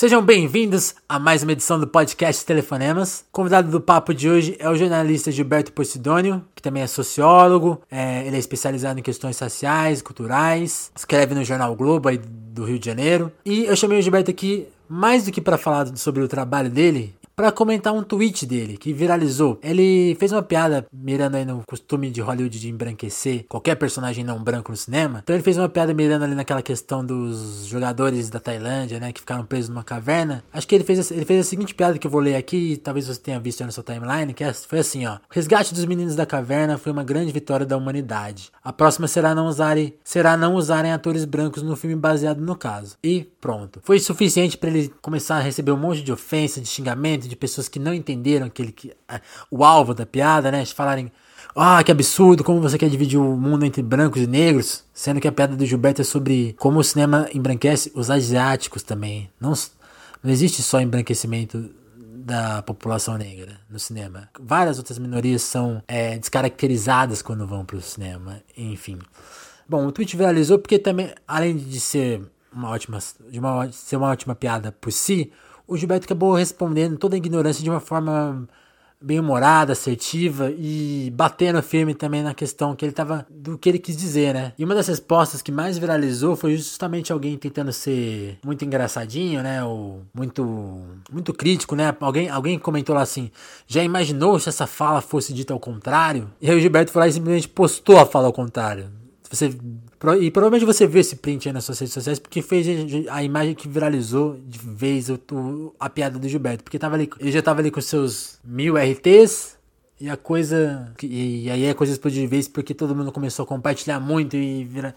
Sejam bem-vindos a mais uma edição do podcast Telefonemas. O convidado do papo de hoje é o jornalista Gilberto Posidônio, que também é sociólogo, é, ele é especializado em questões sociais, culturais, escreve no Jornal Globo aí do Rio de Janeiro. E eu chamei o Gilberto aqui mais do que para falar sobre o trabalho dele, para comentar um tweet dele que viralizou. Ele fez uma piada mirando aí no costume de Hollywood de embranquecer qualquer personagem não branco no cinema. Então ele fez uma piada mirando ali naquela questão dos jogadores da Tailândia, né, que ficaram presos numa caverna. Acho que ele fez, ele fez a seguinte piada que eu vou ler aqui, talvez você tenha visto no seu timeline, que é, foi assim, ó: "O resgate dos meninos da caverna foi uma grande vitória da humanidade. A próxima será não usarem, será não usarem atores brancos no filme baseado no caso." E pronto. Foi suficiente para ele começar a receber um monte de ofensa, de xingamento de pessoas que não entenderam aquele que, o alvo da piada, né? De falarem, ah, que absurdo, como você quer dividir o mundo entre brancos e negros, sendo que a piada do Gilberto é sobre como o cinema embranquece os asiáticos também. Não, não existe só embranquecimento da população negra no cinema. Várias outras minorias são é, descaracterizadas quando vão para o cinema, enfim. Bom, o tweet viralizou porque também, além de ser uma ótima, de uma, ser uma ótima piada por si, o Gilberto acabou respondendo toda a ignorância de uma forma bem humorada, assertiva e batendo firme também na questão que ele tava do que ele quis dizer, né? E uma das respostas que mais viralizou foi justamente alguém tentando ser muito engraçadinho, né? Ou muito muito crítico, né? Alguém alguém comentou lá assim: "Já imaginou se essa fala fosse dita ao contrário?" E aí o Gilberto foi lá e simplesmente postou a fala ao contrário. Você e provavelmente você viu esse print aí nas suas redes sociais, porque fez a imagem que viralizou de vez o, o, a piada do Gilberto. Porque tava ali, ele já tava ali com seus mil RTs, e a coisa. E, e aí a coisa explodiu de vez porque todo mundo começou a compartilhar muito e vira,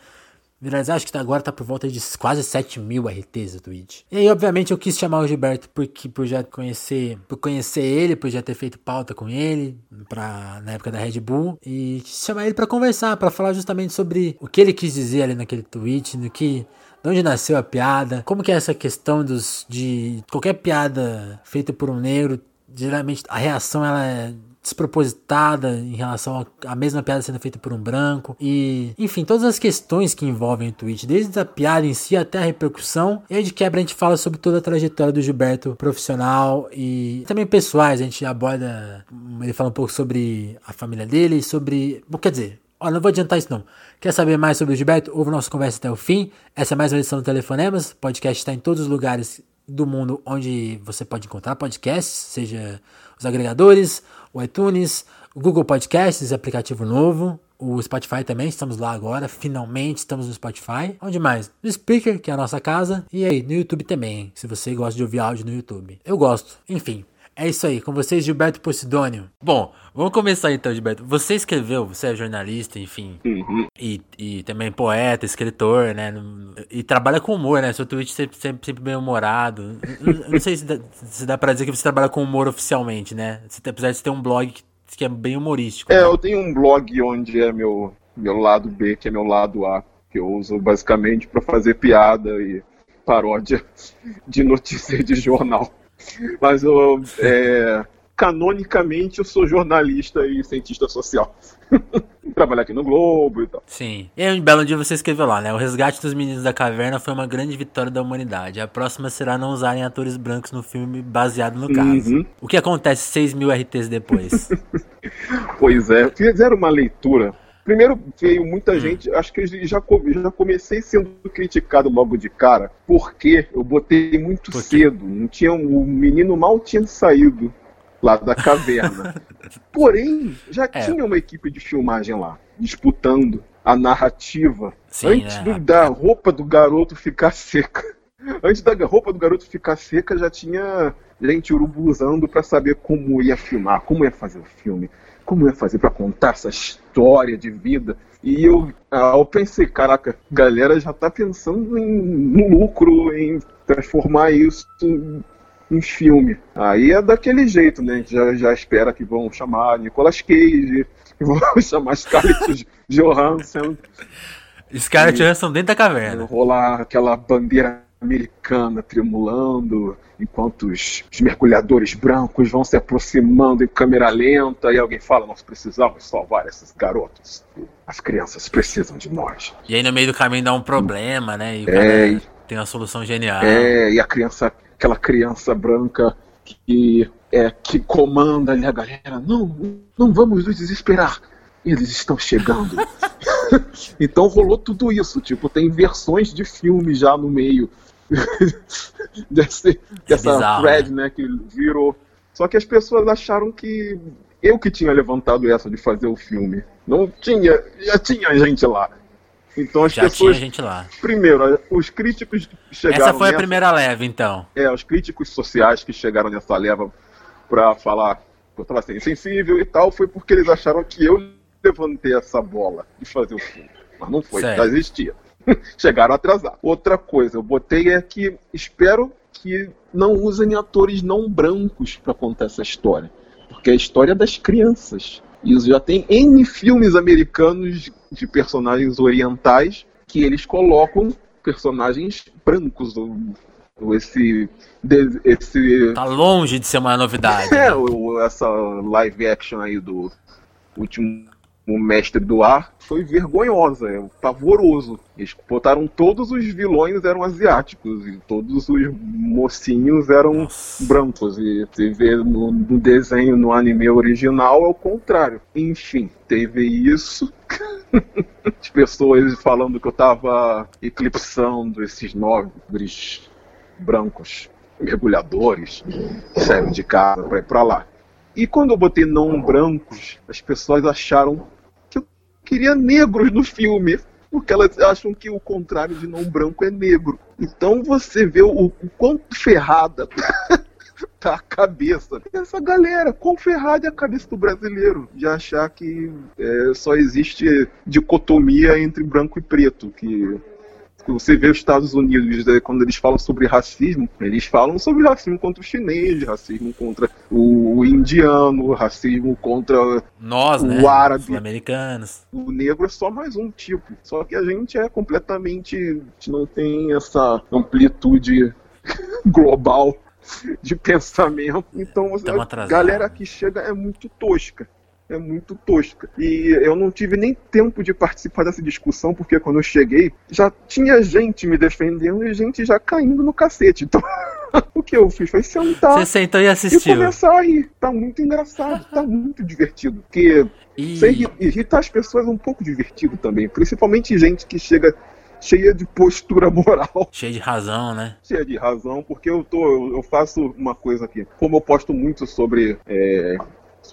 viralizar. Acho que agora tá por volta de quase 7 mil RTs o tweet. E aí, obviamente, eu quis chamar o Gilberto porque, por já conhecer, por conhecer ele, por já ter feito pauta com ele pra, na época da Red Bull. E quis chamar ele para conversar, para falar justamente sobre o que ele quis dizer ali naquele tweet, no que. De onde nasceu a piada? Como que é essa questão dos de qualquer piada feita por um negro, geralmente a reação ela é despropositada em relação à mesma piada sendo feita por um branco e enfim todas as questões que envolvem o tweet desde a piada em si até a repercussão e aí de quebra a gente fala sobre toda a trajetória do Gilberto profissional e também pessoais a gente aborda ele fala um pouco sobre a família dele sobre bom, quer dizer Olha, não vou adiantar isso não. Quer saber mais sobre o Gilberto? Ouve nossa conversa até o fim. Essa é mais uma edição do Telefonemas. Podcast está em todos os lugares do mundo onde você pode encontrar podcasts, seja os agregadores, o iTunes, o Google Podcasts, aplicativo novo, o Spotify também, estamos lá agora, finalmente estamos no Spotify. Onde mais? No Speaker, que é a nossa casa, e aí, no YouTube também, se você gosta de ouvir áudio no YouTube. Eu gosto, enfim. É isso aí, com vocês, Gilberto Posidônio. Bom, vamos começar então, Gilberto. Você escreveu, você é jornalista, enfim, uhum. e, e também poeta, escritor, né? E trabalha com humor, né? Seu tweet sempre, sempre, sempre bem humorado. não, não sei se dá, se dá pra dizer que você trabalha com humor oficialmente, né? Você, apesar de você ter um blog que, que é bem humorístico. É, né? eu tenho um blog onde é meu, meu lado B, que é meu lado A, que eu uso basicamente para fazer piada e paródia de notícias de jornal. Mas eu, é, canonicamente eu sou jornalista e cientista social. Trabalhar aqui no Globo e tal. Sim. E aí, um belo dia você escreveu lá, né? O resgate dos meninos da caverna foi uma grande vitória da humanidade. A próxima será não usarem atores brancos no filme baseado no caso. Uhum. O que acontece 6 mil RTs depois? pois é, fizeram uma leitura Primeiro veio muita gente, acho que eu já, já comecei sendo criticado logo de cara, porque eu botei muito cedo. Não tinha, o menino mal tinha saído lá da caverna. Porém, já é. tinha uma equipe de filmagem lá, disputando a narrativa Sim, antes é. do, da roupa do garoto ficar seca. Antes da roupa do garoto ficar seca, já tinha gente urubuzando para saber como ia filmar, como ia fazer o filme como ia fazer para contar essa história de vida? E eu, ah, eu pensei, caraca, a galera já tá pensando em, no lucro, em transformar isso em filme. Aí é daquele jeito, né? Já, já espera que vão chamar Nicolas Cage, que vão chamar Scarlett Johansson. Scarlett Johansson dentro da caverna. Rolar aquela bandeira americana tremulando, enquanto os, os, mergulhadores brancos vão se aproximando em câmera lenta e alguém fala: Nós precisamos salvar esses garotos. As crianças precisam de nós. E aí no meio do caminho dá um problema, né? E é, tem uma solução genial. É, e a criança aquela criança branca que é que comanda ali a galera. Não, não vamos nos desesperar. Eles estão chegando. então rolou tudo isso. Tipo, tem versões de filme já no meio desse, dessa bizarro, thread, né? Que virou. Só que as pessoas acharam que eu que tinha levantado essa de fazer o filme. Não tinha, já tinha gente lá. Então as Já pessoas. tinha gente lá. Primeiro, os críticos chegaram. Essa foi a nessa- primeira leva, então. É, os críticos sociais que chegaram nessa leva pra falar que eu tava sendo insensível e tal, foi porque eles acharam que eu levantei essa bola de fazer o filme. Mas não foi, já existia. Chegaram atrasados. Outra coisa, eu botei é que espero que não usem atores não brancos pra contar essa história. Porque é a história das crianças. E já tem N filmes americanos de personagens orientais que eles colocam personagens brancos. ou- ou Esse, esse Tá longe de ser uma novidade. é, né? essa live action aí do último Mestre do Ar foi vergonhosa, é pavoroso. Eles botaram todos os vilões eram asiáticos e todos os mocinhos eram Nossa. brancos. E você vê no, no desenho, no anime original, é o contrário. Enfim, teve isso. As pessoas falando que eu tava eclipsando esses nobres brancos mergulhadores, saíram de casa pra ir pra lá. E quando eu botei não brancos, as pessoas acharam que queria negros no filme. Porque elas acham que o contrário de não branco é negro. Então você vê o, o quanto ferrada tá a cabeça dessa galera. Quão ferrada é a cabeça do brasileiro de achar que é, só existe dicotomia entre branco e preto. Que você vê os Estados Unidos, né, quando eles falam sobre racismo, eles falam sobre racismo contra o chinês, racismo contra o, indiano, racismo contra Nós, o né? árabe. Sul-americanos. o negro é só mais um tipo. Só que a gente é completamente. A gente não tem essa amplitude global de pensamento. Então, Tamo a atrasado. galera que chega é muito tosca. É muito tosca. E eu não tive nem tempo de participar dessa discussão, porque quando eu cheguei, já tinha gente me defendendo e gente já caindo no cacete. Então, o que eu fiz foi sentar Você sentou e e assistiu. começar a ir. Tá muito engraçado, tá muito divertido. Porque E... Ser irri- irritar as pessoas é um pouco divertido também, principalmente gente que chega cheia de postura moral, Cheio de razão, né? cheia de razão, porque eu tô, eu, eu faço uma coisa aqui, como eu posto muito sobre é,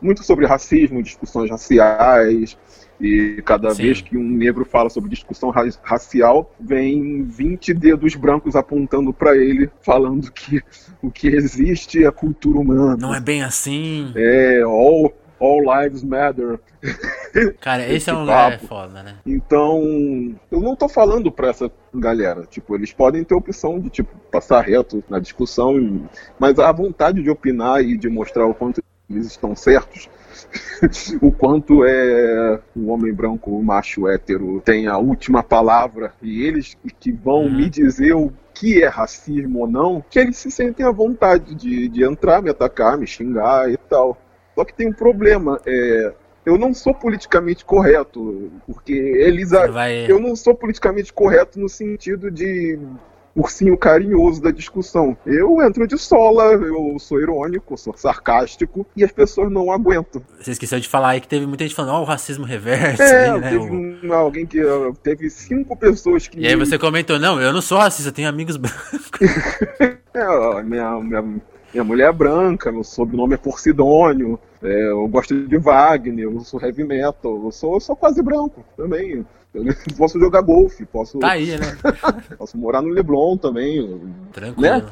muito sobre racismo, discussões raciais, e cada Sim. vez que um negro fala sobre discussão ra- racial, vem 20 dedos brancos apontando pra ele, falando que o que existe é a cultura humana. Não é bem assim. É, all, all lives matter. Cara, esse, esse é um lugar papo. foda, né? Então, eu não tô falando pra essa galera. Tipo, eles podem ter opção de, tipo, passar reto na discussão, mas a vontade de opinar e de mostrar o quanto eles estão certos, o quanto é o homem branco, o macho hétero, tem a última palavra, e eles que vão Uhum. me dizer o que é racismo ou não, que eles se sentem à vontade de, de entrar, me atacar, me xingar e tal. Só que tem um problema, é, eu não sou politicamente correto, porque eles vai... eu não sou politicamente correto no sentido de ursinho carinhoso da discussão. Eu entro de sola, eu sou irônico, sou sarcástico e as pessoas não aguentam. Você esqueceu de falar aí que teve muita gente falando, ó, o racismo reverso É, aí, né? teve um- alguém que teve cinco pessoas que E aí você comentou, não, eu não sou racista, eu tenho amigos brancos. É, minha, minha, minha mulher é branca, meu sobrenome é Porcidônio, é, eu gosto de Wagner, eu sou heavy metal, eu sou, eu sou quase branco também. Posso jogar golfe, posso, Tá aí, né? posso morar no Leblon também. Tranquilo. Né?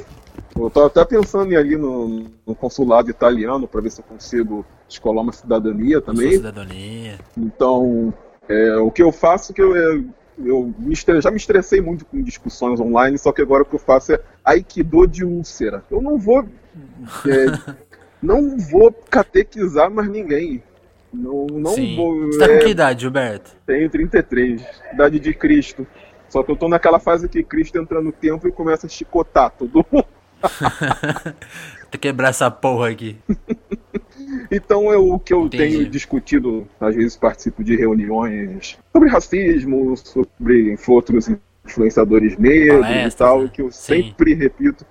Eu tô até pensando em ir ali no, no consulado italiano para ver se eu consigo escolar uma cidadania também. cidadania. Então, é, o que eu faço que eu, é, eu me estre- já me estressei muito com discussões online, só que agora o que eu faço é Aikido de úlcera. Eu não vou é, não vou catequizar mais ninguém. Não, não Sim. vou. Você tá com é, que idade, Gilberto? tenho 33, idade de Cristo. Só que eu tô naquela fase que Cristo entra no templo e começa a chicotar todo mundo. Tem que quebrar essa porra aqui. Então eu, o que eu Entendi. tenho discutido, às vezes participo de reuniões sobre racismo, sobre outros influenciadores negros Palestras, e tal, né? que eu Sim. sempre repito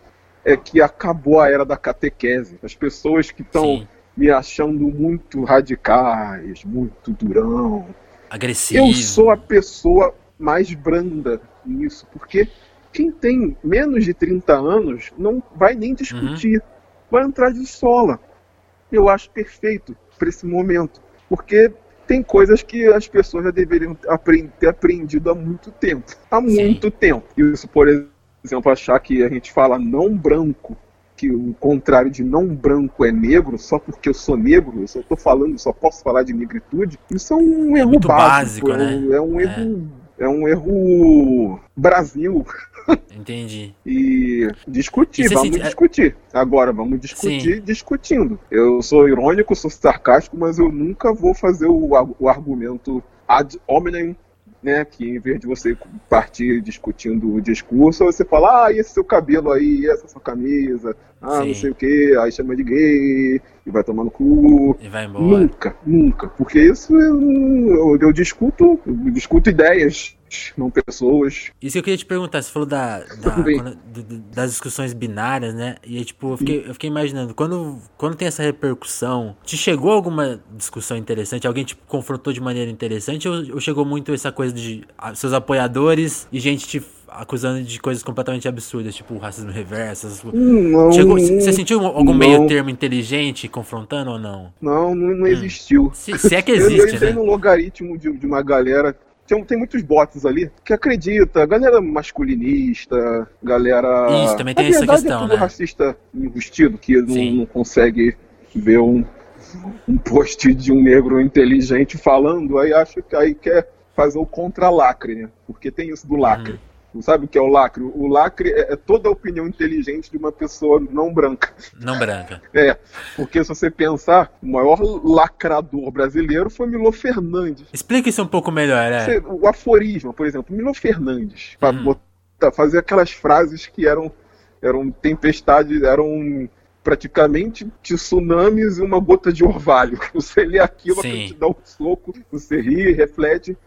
é que acabou a era da catequese. As pessoas que estão me achando muito radicais, muito durão. Agressivo. Eu sou a pessoa mais branda nisso, porque quem tem menos de 30 anos não vai nem discutir, uhum. vai entrar de sola. Eu acho perfeito para esse momento, porque tem coisas que as pessoas já deveriam ter aprendido há muito tempo. Há muito Sim. tempo. Isso, por exemplo, achar que a gente fala não branco, que o contrário de não branco é negro, só porque eu sou negro, eu só estou falando, só posso falar de negritude, isso é um erro muito básico, básico é, né? é um erro. É. é um erro Brasil. Entendi. e discutir, vamos sente... discutir. Agora, vamos discutir Sim. discutindo. Eu sou irônico, sou sarcástico, mas eu nunca vou fazer o, o argumento ad hominem né? Que em vez de você partir discutindo o discurso, você fala, ah, esse seu cabelo aí, essa sua camisa, ah, Sim. não sei o que, aí chama de gay, e vai tomar no cu. E vai embora. Nunca, nunca. Porque isso eu, eu, eu discuto, eu discuto ideias não pessoas. Isso que eu queria te perguntar, você falou da, da quando, das discussões binárias, né? E tipo, eu fiquei, eu fiquei, imaginando, quando, quando tem essa repercussão, te chegou alguma discussão interessante? Alguém te confrontou de maneira interessante? Ou, ou chegou muito essa coisa de seus apoiadores e gente te acusando de coisas completamente absurdas, tipo racismo reverso? Não, Chegou, você sentiu algum não. meio termo inteligente confrontando ou não? Não, não, não existiu. Hum. Se, se, é que existe, eu, eu entrei né? no logaritmo de, de uma galera tem, tem muitos bots ali que acredita, galera masculinista, galera. Isso, também tem essa questão, é tudo né? racista enrustido, que não, não, consegue ver um, um post de um negro inteligente falando, aí acha que aí quer fazer o contra-lacre, né? Porque tem isso do lacre. Uhum. Sabe o que é o lacre? O lacre é, é toda a opinião inteligente de uma pessoa não branca. Não branca. É, porque se você pensar, o maior lacrador brasileiro foi Milo Fernandes. Explica isso um pouco melhor, é. O aforismo, por exemplo, Milo Fernandes, para hum. fazer aquelas frases que eram, eram tempestades, eram praticamente tsunamis e uma gota de orvalho. Você lê aquilo, te dá um soco, você ri, reflete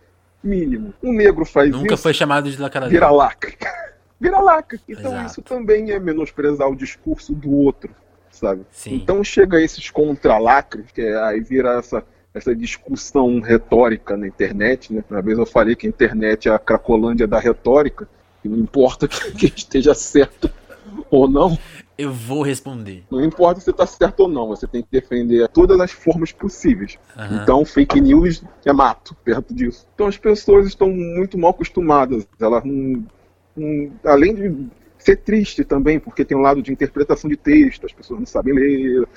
mínimo. Um negro faz Nunca isso. foi chamado de lacrador. Vira lacre. vira lacre. Então Exato. isso também é menosprezar o discurso do outro, sabe? Sim. Então chega esses contra-lacres, que é, aí vira essa essa discussão retórica na internet, né? Uma vez eu falei que a internet é a cracolândia da retórica, e não importa que, que esteja certo ou não, eu vou responder. Não importa se está certo ou não, você tem que defender todas as formas possíveis. Uhum. Então, fake news é mato perto disso. Então, as pessoas estão muito mal acostumadas. Elas não, não, além de ser triste também, porque tem um lado de interpretação de texto, as pessoas não sabem ler,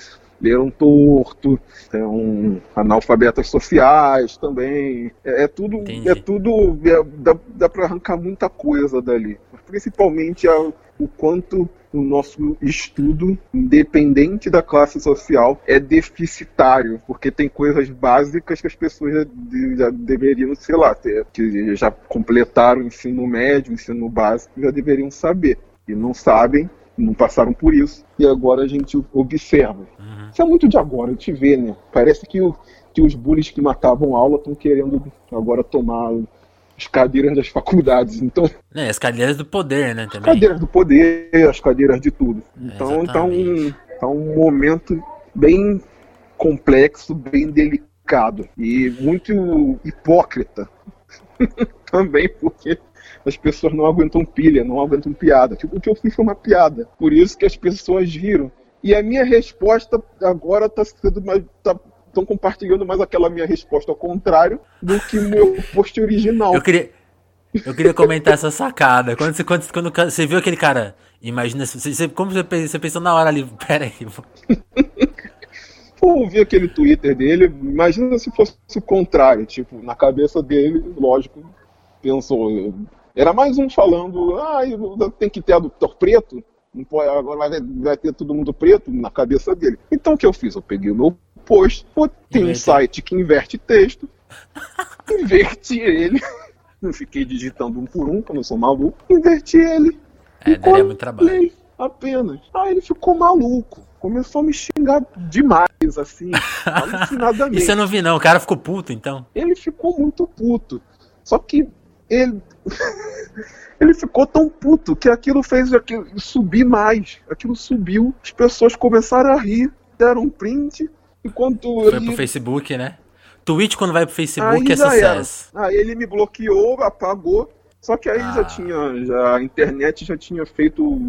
leram torto, são analfabetas sociais também. É, é tudo, Entendi. é tudo, é, dá, dá para arrancar muita coisa dali. Principalmente a, o quanto o nosso estudo, independente da classe social, é deficitário, porque tem coisas básicas que as pessoas já, já deveriam, sei lá, ter, que já completaram o ensino médio, o ensino básico, já deveriam saber. E não sabem, não passaram por isso, e agora a gente observa. Uhum. Isso é muito de agora, te vê, né? Parece que, o, que os bullies que matavam aula estão querendo agora tomar as cadeiras das faculdades. Então, é, as cadeiras do poder, né? Também. As cadeiras do poder, as cadeiras de tudo. Então, tá um, tá um momento bem complexo, bem delicado e muito hipócrita. também porque as pessoas não aguentam pilha, não aguentam piada. Tipo, o que eu fiz foi uma piada. Por isso que as pessoas riram. E a minha resposta agora está sendo mais. Tá, estão compartilhando mais aquela minha resposta ao contrário do que o meu post original. Eu queria, eu queria comentar essa sacada. Quando você, quando, quando você viu aquele cara, imagina, você, como você, você pensou na hora ali, pera aí. Eu vi aquele Twitter dele, imagina se fosse o contrário, tipo, na cabeça dele, lógico, pensou. Era mais um falando, ah, tem que ter adutor preto, pode, agora vai, ter todo mundo preto na cabeça dele. Então o que eu fiz? Eu peguei o meu post, tem um site que inverte texto, inverti ele, não fiquei digitando um por um, que eu não sou maluco, inverti ele. É, daria muito trabalho. Apenas. Aí ele ficou maluco. Começou a me xingar demais, assim, alucinadamente. Isso eu não vi, não. O cara ficou puto, então. Ele ficou muito puto. Só que ele. ele ficou tão puto que aquilo fez aquilo subir mais. Aquilo subiu, as pessoas começaram a rir, deram um print, enquanto. Foi ele... pro Facebook, né? Twitch, quando vai pro Facebook, aí é sucesso. Era. Aí ele me bloqueou, apagou. Só que aí ah. já tinha. Já, a internet já tinha feito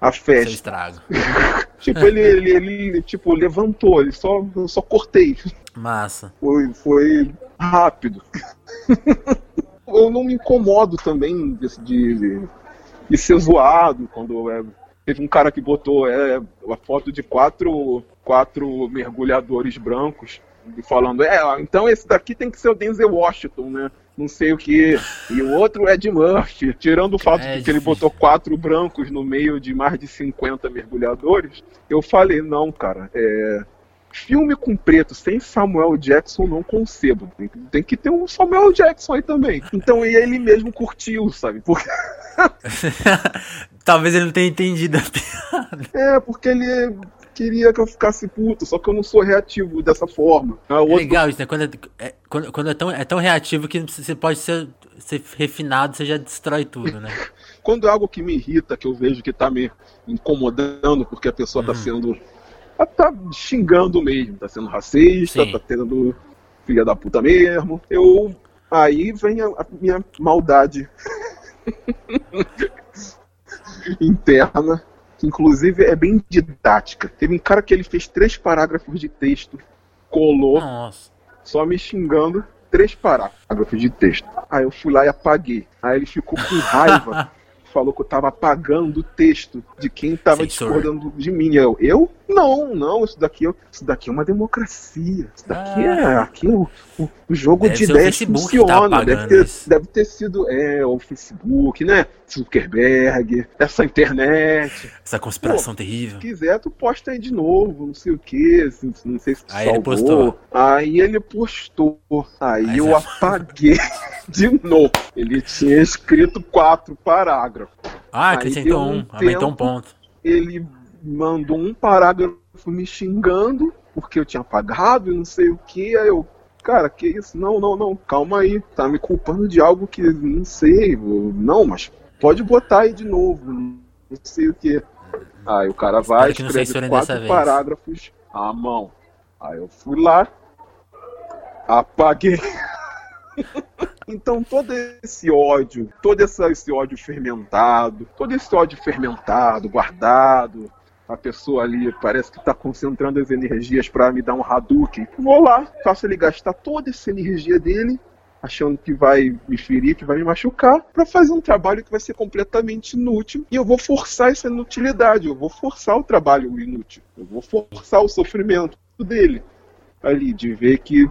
a festa. Seu estrago. tipo, ele, ele, ele, tipo, levantou, ele só, só cortei. Massa. Foi, foi rápido. eu não me incomodo também de, de, de ser zoado quando é, teve um cara que botou é, a foto de quatro, quatro mergulhadores brancos falando, é, então esse daqui tem que ser o Denzel Washington, né? Não sei o que. E o outro é de Murphy. Tirando o fato é, de que ele botou quatro brancos no meio de mais de 50 mergulhadores, eu falei, não, cara, é, filme com preto sem Samuel Jackson não concebo. Tem, tem, que ter um Samuel Jackson aí também. Então e ele mesmo curtiu, sabe? Porque... Talvez ele não tenha entendido a piada. É, porque ele queria que eu ficasse puto, só que eu não sou reativo dessa forma. É outro... legal isso, né? Quando, é, é, quando, quando, é, tão, é tão reativo que você pode ser, ser refinado, você já destrói tudo, né? quando é algo que me irrita, que eu vejo que tá me incomodando, porque a pessoa tá uhum. tá sendo tá xingando mesmo, tá sendo racista, Sim. tá tendo filha da puta mesmo. Eu. Aí vem a, a minha maldade interna, que inclusive é bem didática. Teve um cara que ele fez três parágrafos de texto, colou, Nossa. só me xingando, três parágrafos de texto. Aí eu fui lá e apaguei. Aí ele ficou com raiva. falou que eu tava apagando o texto de quem tava discordando de mim. Eu, eu? Não, não, isso daqui, isso daqui é uma democracia. Isso daqui é, ah. é aqui o, o, o jogo deve de ideias tá funciona. Tá deve, ter, deve ter sido é, o Facebook, né? Zuckerberg, essa internet. Essa conspiração Pô, terrível. Se quiser, tu posta aí de novo, não sei o que, não sei se tu aí salvou. Ele postou. Aí ele postou. Aí Mas eu é... apaguei de novo. Ele tinha escrito quatro parágrafos. Ah, acrescentou um, um aumentou um ponto. Ele mandou um parágrafo me xingando porque eu tinha apagado e não sei o que. Aí eu, cara, que isso? Não, não, não, calma aí. Tá me culpando de algo que não sei. Não, mas pode botar aí de novo. Não sei o que. Aí o cara vai, escreve quatro parágrafos à mão. Aí eu fui lá, apaguei. Então todo esse ódio, todo esse ódio fermentado, todo esse ódio fermentado, guardado, a pessoa ali parece que está concentrando as energias para me dar um Hadouken. Vou lá, faço ele gastar toda essa energia dele, achando que vai me ferir, que vai me machucar, para fazer um trabalho que vai ser completamente inútil. E eu vou forçar essa inutilidade, eu vou forçar o trabalho inútil, eu vou forçar o sofrimento dele ali, de ver que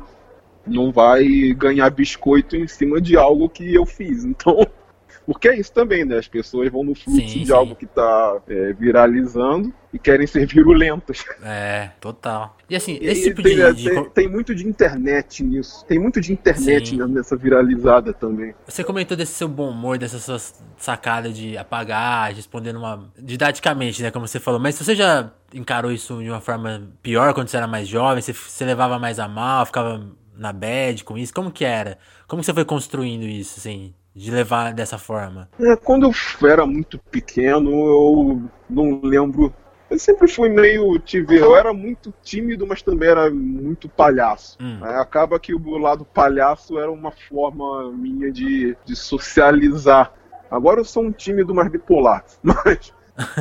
não vai ganhar biscoito em cima de algo que eu fiz. Então, porque é isso também, né? As pessoas vão no fluxo sim, de sim. algo que tá é, viralizando e querem ser virulentas. É, total. E assim, esse e tipo tem, de, é, de... Tem, tem, muito de internet nisso. Tem muito de internet sim. nessa viralizada também. Você comentou desse seu bom humor, dessa sua sacada de apagar, respondendo uma. didaticamente, né? Como você falou. Mas você já encarou isso de uma forma pior quando você era mais jovem? Você, você levava mais a mal, ficava na bad com isso? Como que era? Como você foi construindo isso, assim? de levar dessa forma? É, quando eu era muito pequeno, eu não lembro. Eu sempre fui meio tive, eu era muito tímido, mas também era muito palhaço. Hum. É, acaba que o lado palhaço era uma forma minha de, de socializar. Agora eu sou um tímido mais bipolar, mas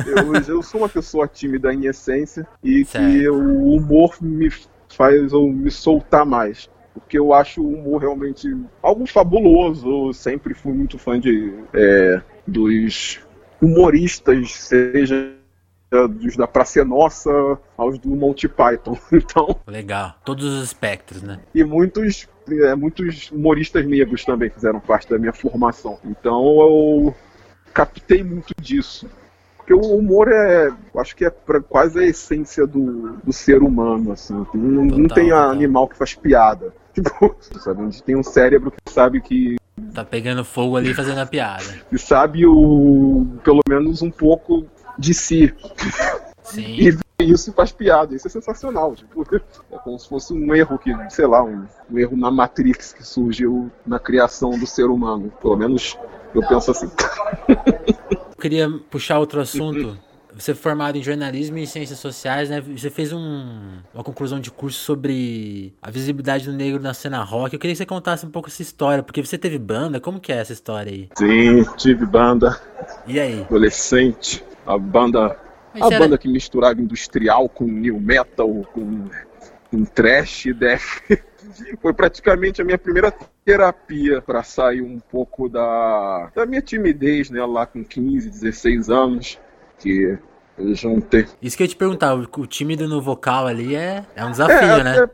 eu, eu sou uma pessoa tímida em essência e certo. que o humor me faz eu me soltar mais porque eu acho o humor realmente algo fabuloso. Eu sempre fui muito fã de é, dos humoristas, seja dos da Praça Nossa aos do Monty Python. Então, legal, todos os espectros, né? E muitos é, muitos humoristas negros também fizeram parte da minha formação. Então eu captei muito disso. Porque o humor é, acho que é pra, quase a essência do, do ser humano, assim. Não, total, não tem total. animal que faz piada. Tipo, sabe? A gente tem um cérebro que sabe que. Tá pegando fogo ali fazendo a piada. E sabe o. pelo menos um pouco de si. Sim. E vê isso e faz piada. Isso é sensacional. Tipo, é como se fosse um erro que, sei lá, um, um erro na Matrix que surgiu na criação do ser humano. Pelo menos eu penso assim. Eu queria puxar outro assunto. Você é formado em jornalismo e ciências sociais, né? Você fez um, uma conclusão de curso sobre a visibilidade do negro na cena rock. Eu queria que você contasse um pouco essa história, porque você teve banda. Como que é essa história aí? Sim, tive banda. E aí? Adolescente. A banda. Mas a era- banda que misturava industrial com new metal, com, com trash, death. Foi praticamente a minha primeira terapia para sair um pouco da, da minha timidez, né? Lá com 15, 16 anos. Juntei. Isso que eu te perguntar, o tímido no vocal ali é, é um desafio, é, né?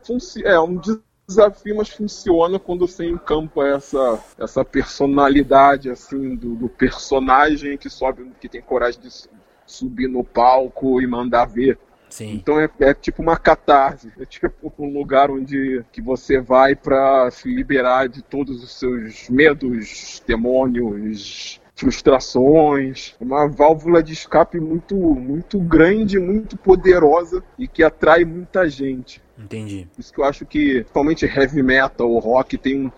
é, é um desafio, mas funciona quando você encampa essa, essa personalidade assim do, do personagem que sobe, que tem coragem de su- subir no palco e mandar ver. Sim. Então é, é tipo uma catarse, é tipo um lugar onde que você vai para se liberar de todos os seus medos, demônios, frustrações, uma válvula de escape muito muito grande, muito poderosa e que atrai muita gente. Entendi. Isso que eu acho que, principalmente heavy metal, o rock tem um,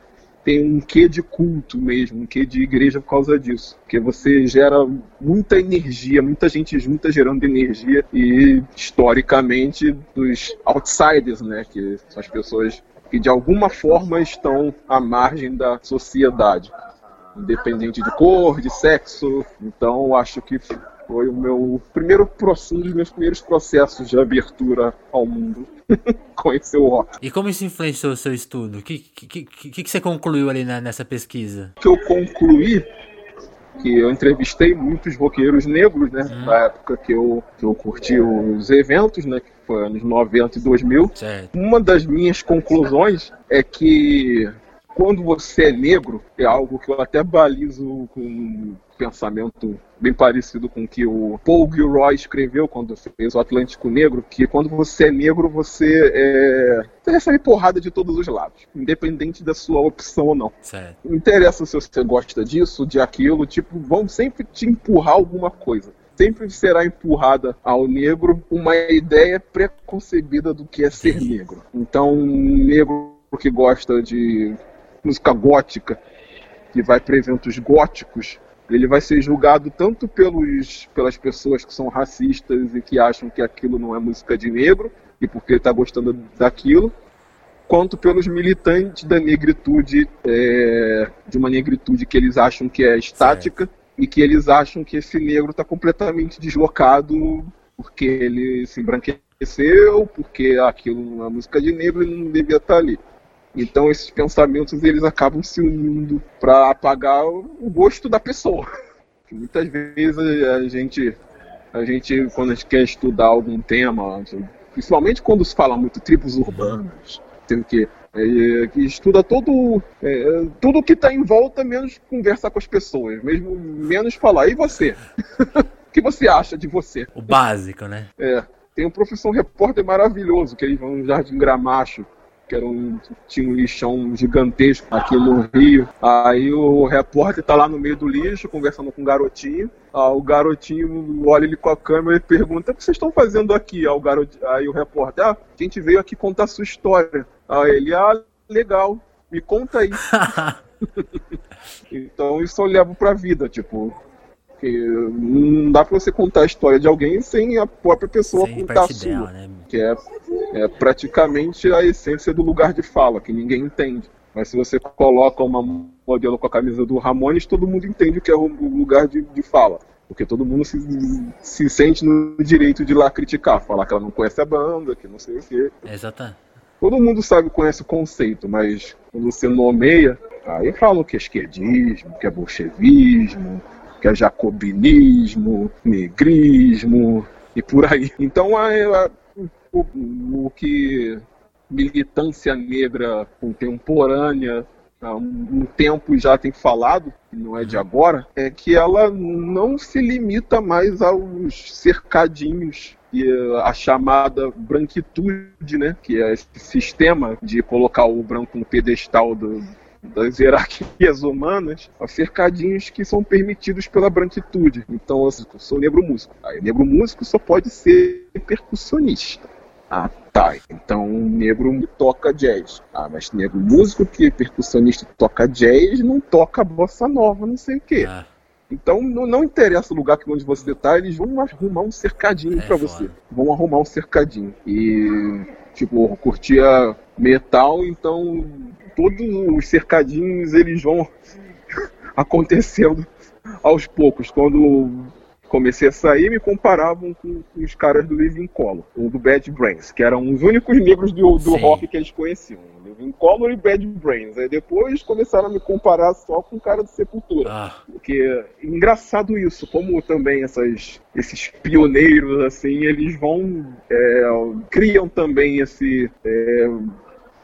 tem um quê de culto mesmo, um quê de igreja por causa disso. Porque você gera muita energia, muita gente junta gerando energia e, historicamente, dos outsiders, né? Que são as pessoas que, de alguma forma, estão à margem da sociedade. Independente de cor, de sexo. Então, acho que foi o meu primeiro processo, um dos meus primeiros processos de abertura ao mundo. Conhecer o rock. E como isso influenciou o seu estudo? O que, que, que, que, você concluiu ali na- nessa pesquisa? que eu concluí que eu entrevistei muitos roqueiros negros, né? Uhum. Na época que eu, que eu curti os eventos, né? Que foi anos 90 e 2000. Certo. Uma das minhas conclusões é que quando você é negro, é algo que eu até balizo com um pensamento bem parecido com o que o Paul Gilroy escreveu quando fez o Atlântico Negro, que quando você é negro, você, é... você recebe porrada de todos os lados, independente da sua opção ou não. Certo. Não interessa se você gosta disso, de aquilo, tipo, vão sempre te empurrar alguma coisa. Sempre será empurrada ao negro uma ideia preconcebida do que é ser negro. Então, um negro que gosta de música gótica, que vai para eventos góticos, ele vai ser julgado tanto pelos, pelas pessoas que são racistas e que acham que aquilo não é música de negro, e porque ele está gostando daquilo, quanto pelos militantes da negritude, é, de uma negritude que eles acham que é estática e que eles acham que esse negro está completamente deslocado porque ele se embranqueceu, porque aquilo não é música de negro e não devia estar ali. Então esses pensamentos eles acabam se unindo para apagar o gosto da pessoa. Muitas vezes a gente, a gente quando a gente quer estudar algum tema, principalmente quando se fala muito tribos urbanas, tem o que é, que estuda todo é, tudo que está em volta menos conversar com as pessoas, mesmo menos falar. E você? o que você acha de você? O básico, né? É, tem um professor repórter maravilhoso que eles vão no Jardim Gramacho que era um, tinha um lixão gigantesco aqui no Rio. Aí o repórter tá lá no meio do lixo, conversando com o garotinho. Ah, o garotinho olha ele com a câmera e pergunta: O que vocês estão fazendo aqui? Ah, o garot... Aí o repórter: Ah, a gente veio aqui contar a sua história. Aí ele: Ah, legal, me conta aí. então isso eu levo pra vida, tipo. Porque não dá pra você contar a história de alguém sem a própria pessoa Sem contar a sua dela, né? que é, é praticamente a essência do lugar de fala, que ninguém entende. Mas se você coloca uma modelo com a camisa do Ramones, todo mundo entende o que é o lugar de, de fala. Porque todo mundo se, se sente no direito de lá criticar, falar que ela não conhece a banda, que não sei o quê. Exatamente. Todo mundo sabe, conhece o conceito, mas quando você nomeia, aí falam que é esquerdismo, que é bolchevismo, que é jacobinismo, negrismo e por aí. Então a, a- o, que militância negra contemporânea há um, tempo já tem falado, que não é de agora, é que ela não se limita mais aos cercadinhos e a chamada branquitude, né, que é esse sistema de colocar o branco no pedestal do, das hierarquias humanas a cercadinhos que são permitidos pela branquitude. Então, eu sou negro músico. Aí, negro músico só pode ser percussionista. Ah, tá. Então, negro toca jazz. Ah, mas negro músico que é percussionista toca jazz não toca bossa nova, não sei o quê. Ah. Então, não, não, interessa o lugar que onde você tá, eles vão arrumar um cercadinho é para você. Vão arrumar um cercadinho. E, tipo, eu curtia metal, então todos os cercadinhos eles vão acontecendo aos poucos. Quando comecei a sair, me comparavam com, os caras do Living Color, ou do Bad Brains, que eram os únicos negros do, do rock que eles conheciam. Living Color e Bad Brains. Aí depois começaram a me comparar só com o cara do Sepultura. Ah. Porque é engraçado isso, como também essas, esses pioneiros, assim, eles vão. É, criam também esse. É,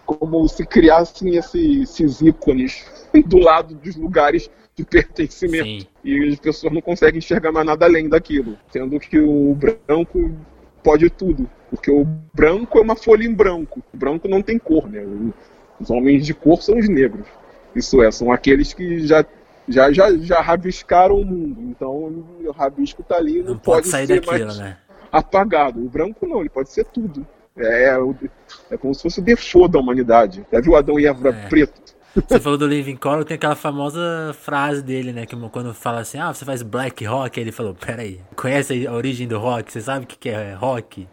como se criassem esse, esses ícones do lado dos lugares de pertencimento. Sim. E as pessoas não conseguem enxergar mais nada além daquilo. Sendo que o branco pode tudo. Porque o branco é uma folha em branco. O branco não tem cor, né? Os homens de cor são os negros. Isso é, são aqueles que já já, já, já rabiscaram o mundo. Então o rabisco tá ali não, não pode, pode, sair ser daquilo, né? apagado. O branco não, ele pode ser tudo. É, é, é como se fosse o default da humanidade. Já viu Adão e Eva é. preto? Você falou do Living Color, tem aquela famosa frase dele, né? Que quando fala assim, ah, você faz black rock, ele falou, peraí, conhece a origem do rock? Você sabe o que é rock?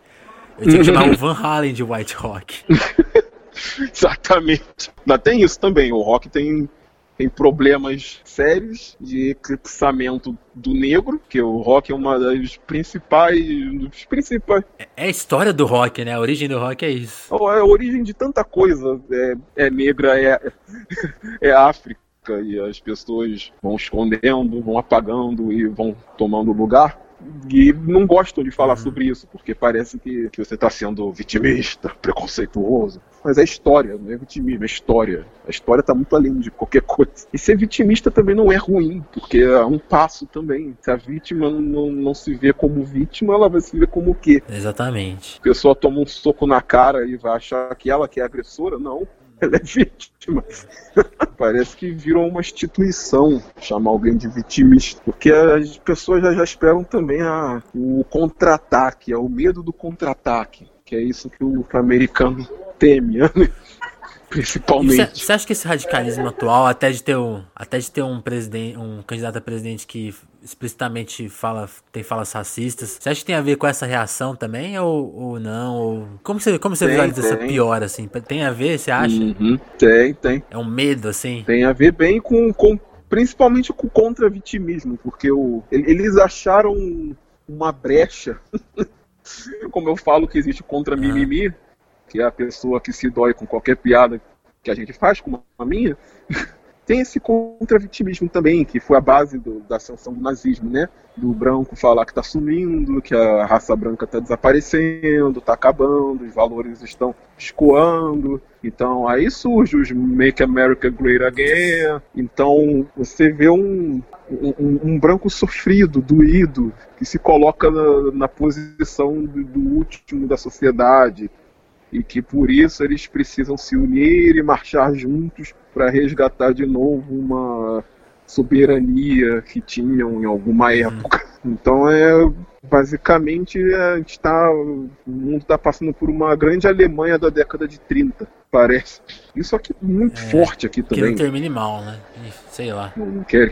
Eu tinha que chamar o Van Halen de white rock. Exatamente. Mas tem isso também, o rock tem tem problemas sérios de eclipsamento do negro, que o rock é uma das principais. Dos principais. É a história do rock, né? A origem do rock é isso. É a origem de tanta coisa. É, é negra, é, é África. E as pessoas vão escondendo, vão apagando e vão tomando lugar e não gostam de falar uhum. sobre isso, porque parece que, que você está sendo vitimista, preconceituoso. Mas é história, não é vitimismo, é história. A história está muito além de qualquer coisa. E ser vitimista também não é ruim, porque é um passo também. Se a vítima não, não se vê como vítima, ela vai se ver como o quê? Exatamente. A pessoa toma um soco na cara e vai achar que ela que é agressora? Não ela é vítima. Parece que virou uma instituição chamar alguém de vitimista, porque as pessoas já, já esperam também a, o contra-ataque, é o medo do contra-ataque, que é isso que o americano teme. Principalmente. Você acha que esse radicalismo atual, até de ter um, até de ter um presidente, um candidato a presidente que explicitamente fala, tem falas racistas, você acha que tem a ver com essa reação também ou, ou não? Ou, como você, como você visualiza essa pior assim? Tem a ver, você acha? Uhum, tem, tem. É um medo assim? Tem a ver bem com, com principalmente com o contra-vitimismo, porque o, eles acharam uma brecha. como eu falo que existe contra-mimimi, ah que é a pessoa que se dói com qualquer piada que a gente faz, como a minha, tem esse contra-vitimismo também, que foi a base do, da ascensão do nazismo, né? Do branco falar que está sumindo, que a raça branca está desaparecendo, está acabando, os valores estão escoando. Então aí surge os Make America Great Again. Então você vê um, um, um branco sofrido, doído, que se coloca na, na posição do, do último da sociedade, e que por isso eles precisam se unir e marchar juntos para resgatar de novo uma soberania que tinham em alguma uhum. época. Então é basicamente a gente tá, o mundo está passando por uma grande Alemanha da década de 30, parece. Isso aqui é muito é, forte aqui também. Que não termine mal, né? Sei lá.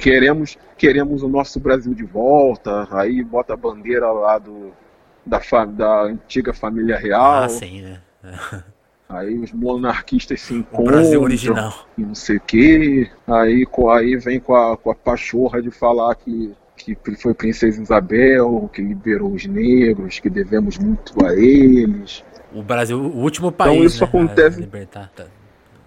Queremos, queremos o nosso Brasil de volta, aí bota a bandeira lá do, da, da antiga família real. Ah, sim, né? Aí os monarquistas se encontram. O Brasil original. Não sei o quê. Aí, aí vem com a, com a pachorra de falar que, que foi Princesa Isabel, que liberou os negros, que devemos muito a eles. O Brasil, o último país. Então isso né, acontece. Libertar. Tá.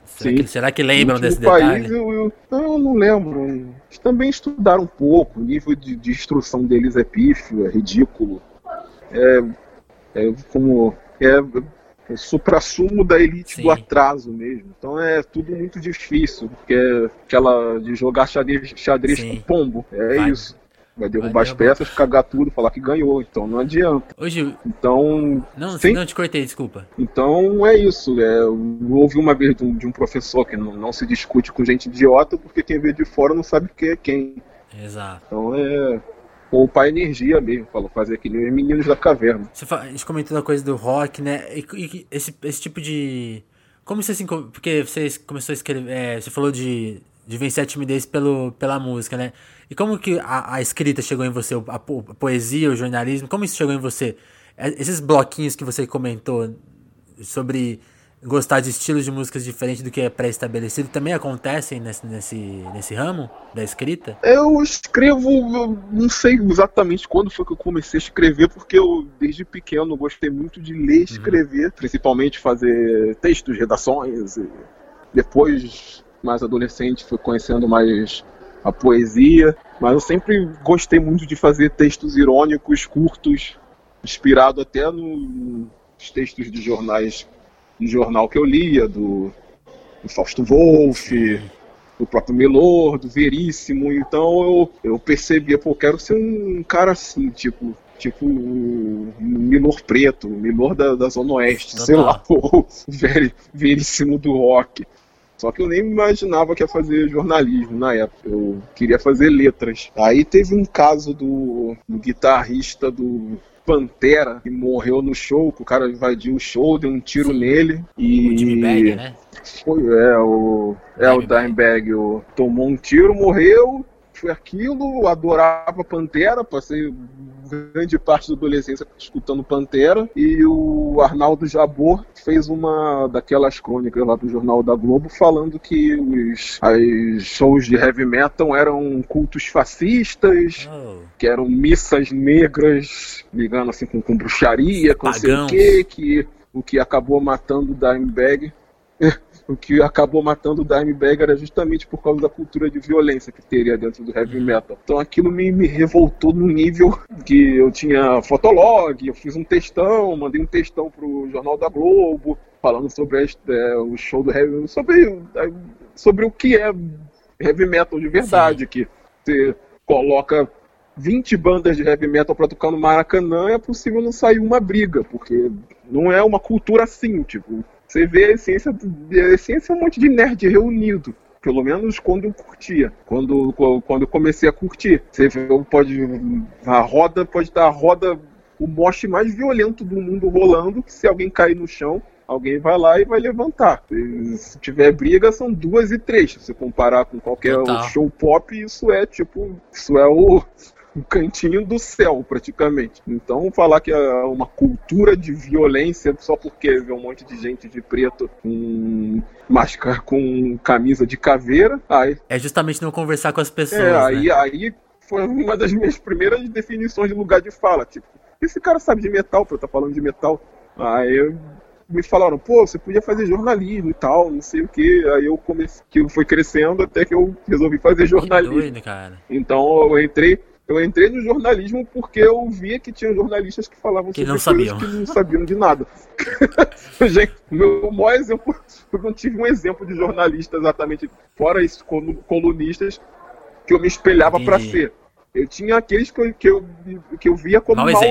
Será, que, será que lembram desse país, detalhe? Eu, eu, não, não lembro. Eles também estudaram um pouco. O nível de, de instrução deles é pífio, é ridículo. É, é como. É, o supra-sumo da elite Sim. do atraso mesmo. Então é tudo muito difícil, porque é aquela de jogar xadrez, xadrez com pombo. É Vai. isso. Vai derrubar vai as peças, cagar tudo, falar que ganhou. Então não adianta. Hoje. Então. Não, sem... não te cortei, desculpa. Então é isso. É, eu ouvi uma vez de um, de um professor que não, não, se discute com gente idiota, porque quem vê de fora não sabe quem é quem. Exato. Então é. Poupar energia mesmo, falou, fazer aquele meninos da caverna. Você fala, a gente comentou da coisa do rock, né? E, e esse, esse tipo de. Como você assim. Porque você começou a escrever. É, você falou de de vencer a timidez pelo, pela música, né? E como que a, a escrita chegou em você, a, a, poesia, o jornalismo, como isso chegou em você? É, esses bloquinhos que você comentou sobre gostar de estilos de músicas diferentes do que é pré-estabelecido também acontecem nesse, nesse, nesse ramo da escrita? Eu escrevo, eu não sei exatamente quando foi que eu comecei a escrever, porque eu desde pequeno gostei muito de ler e uhum. escrever, uhum. principalmente fazer textos, redações. depois mais adolescente, fui conhecendo mais a poesia, mas eu sempre gostei muito de fazer textos irônicos, curtos, inspirado até no, nos textos de jornais, de jornal que eu lia, do, do Fausto Wolff, do próprio Melor, do Veríssimo. Então eu, eu percebia, pô, quero ser um cara assim, tipo, tipo um Milor Preto, Milor da, da Zona Oeste, sei lá, o Veríssimo do rock. Só que eu nem imaginava que ia fazer jornalismo na época. Eu queria fazer letras. Aí teve um caso do, do guitarrista do Pantera, que morreu no show, que o cara invadiu o show, deu um tiro Sim. nele. E... O Jimmy Bag, né? Foi, é, o, é, o Dimebag o, tomou um tiro, morreu, foi aquilo, adorava Pantera, passei grande parte da adolescência escutando Pantera, e o Arnaldo Jabor fez uma daquelas crônicas lá do Jornal da Globo falando que os as shows de heavy metal eram cultos fascistas, oh. que eram missas negras, ligando assim com, com bruxaria, com sei o que, que o que acabou matando o Dimebag o que acabou matando o Dimebag era justamente por causa da cultura de violência que teria dentro do heavy metal. Então aquilo me, me revoltou no nível que eu tinha fotolog, eu fiz um textão, mandei um textão pro Jornal da Globo, falando sobre é, o show do heavy sobre, é, sobre o que é heavy metal de verdade, Sim. que você coloca 20 bandas de heavy metal para tocar no Maracanã, é possível não sair uma briga, porque não é uma cultura assim, tipo, você vê a essência, a essência é um monte de nerd reunido. Pelo menos quando eu curtia. Quando, quando eu comecei a curtir. Você vê, pode. A roda pode estar a roda, o moche mais violento do mundo rolando. Que se alguém cair no chão, alguém vai lá e vai levantar. Se tiver briga, são duas e três. Se você comparar com qualquer show pop, isso é tipo. Isso é o, um cantinho do céu, praticamente. Então, falar que é uma cultura de violência só porque vê um monte de gente de preto com máscara, com camisa de caveira, aí... É justamente não conversar com as pessoas, É, aí, né? aí foi uma das minhas primeiras definições de lugar de fala, tipo, esse cara sabe de metal pra eu estar tá falando de metal? Aí eu me falaram, pô, você podia fazer jornalismo e tal, não sei o que. Aí eu comecei, que foi crescendo até que eu resolvi fazer jornalismo. Que doido, cara. Então eu entrei, eu entrei no jornalismo porque eu via que tinha jornalistas que falavam que não sabiam. que não sabiam de nada. Gente, meu maior exemplo, eu não tive um exemplo de jornalista exatamente, fora esses colunistas, que eu me espelhava para ser. Eu tinha aqueles que eu, que eu, que eu via como mau,